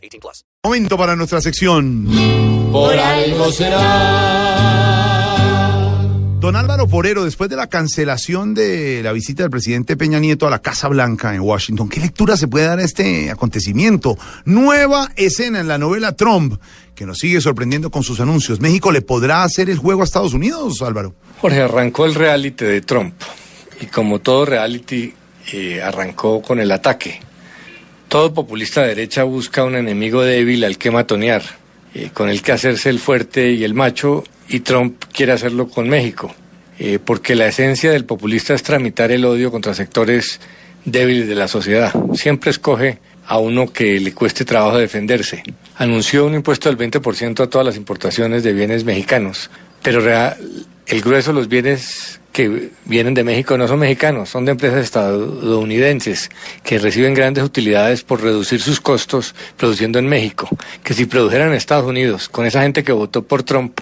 18 plus. Momento para nuestra sección. Por algo será. Don Álvaro Porero, después de la cancelación de la visita del presidente Peña Nieto a la Casa Blanca en Washington, ¿qué lectura se puede dar a este acontecimiento? Nueva escena en la novela Trump, que nos sigue sorprendiendo con sus anuncios. ¿México le podrá hacer el juego a Estados Unidos, Álvaro? Jorge, arrancó el reality de Trump. Y como todo reality, eh, arrancó con el ataque. Todo populista de derecha busca un enemigo débil al que matonear, eh, con el que hacerse el fuerte y el macho, y Trump quiere hacerlo con México, eh, porque la esencia del populista es tramitar el odio contra sectores débiles de la sociedad. Siempre escoge a uno que le cueste trabajo defenderse. Anunció un impuesto del 20% a todas las importaciones de bienes mexicanos, pero real, el grueso de los bienes que vienen de México no son mexicanos, son de empresas estadounidenses que reciben grandes utilidades por reducir sus costos produciendo en México, que si produjeran en Estados Unidos con esa gente que votó por Trump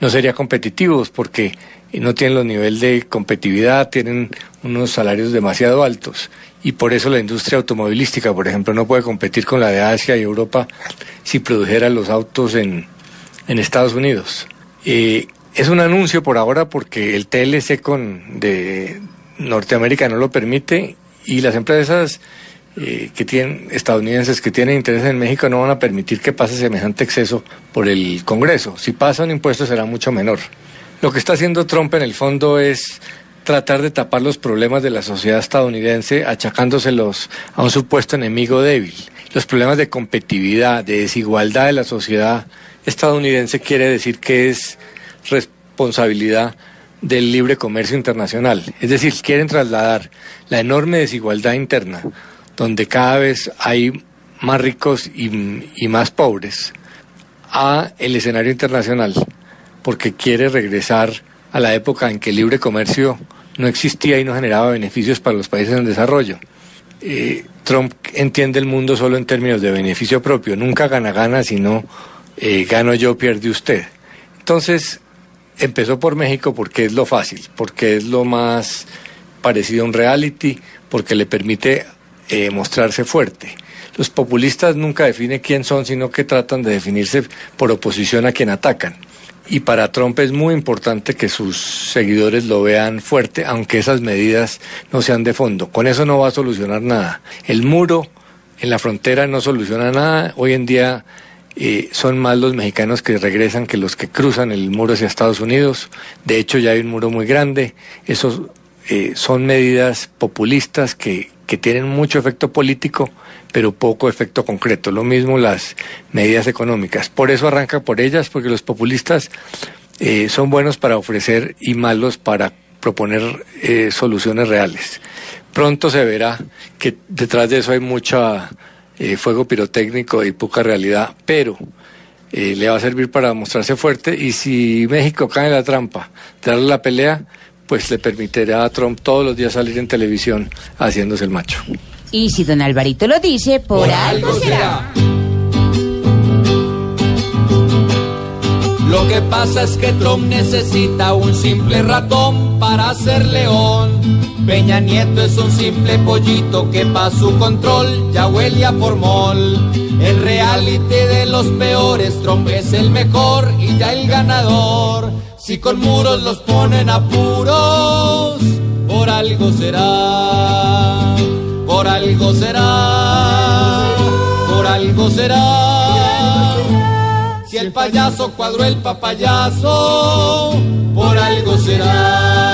no sería competitivos porque no tienen los niveles de competitividad, tienen unos salarios demasiado altos y por eso la industria automovilística, por ejemplo, no puede competir con la de Asia y Europa si produjera los autos en, en Estados Unidos. Eh, es un anuncio por ahora porque el TLC con de Norteamérica no lo permite y las empresas eh, que tienen estadounidenses que tienen interés en México no van a permitir que pase semejante exceso por el Congreso. Si pasa un impuesto será mucho menor. Lo que está haciendo Trump en el fondo es tratar de tapar los problemas de la sociedad estadounidense achacándoselos a un supuesto enemigo débil. Los problemas de competitividad, de desigualdad de la sociedad estadounidense quiere decir que es responsabilidad del libre comercio internacional. Es decir, quieren trasladar la enorme desigualdad interna, donde cada vez hay más ricos y, más pobres, a el escenario internacional, porque quiere regresar a la época en que el libre comercio no existía y no generaba beneficios para los países en desarrollo. Eh, Trump entiende el mundo solo en términos de beneficio propio, nunca gana-gana, sino eh, gano yo, pierde usted. Entonces, empezó por México porque es lo fácil, porque es lo más parecido a un reality, porque le permite eh, mostrarse fuerte. Los populistas nunca definen quién son, sino que tratan de definirse por oposición a quien atacan. Y para Trump es muy importante que sus seguidores lo vean fuerte, aunque esas medidas no sean de fondo. Con eso no va a solucionar nada. El muro en la frontera no soluciona nada. Hoy en día son más los mexicanos que regresan que los que cruzan el muro hacia Estados Unidos. De hecho, ya hay un muro muy grande. Esos eh, son medidas populistas que, que tienen mucho efecto político, pero poco efecto concreto. Lo mismo las medidas económicas. Por eso arranca por ellas, porque los populistas eh, son buenos para ofrecer y malos para proponer eh, soluciones reales. Pronto se verá que detrás de eso hay mucha eh, fuego pirotécnico y poca realidad, pero eh, le va a servir para mostrarse fuerte y si México cae en la trampa, darle la pelea, pues le permitirá a Trump todos los días salir en televisión haciéndose el macho. Y si don Alvarito lo dice, por, algo será. Lo que pasa es que Trump necesita un simple ratón para ser león. Peña Nieto es un simple pollito que pa' su control ya huele a formol. El reality de los peores, Trump es el mejor y ya el ganador. Si con muros los ponen a puros, por algo será, por algo será, por algo será. Si el payaso cuadró el papayazo, por algo será.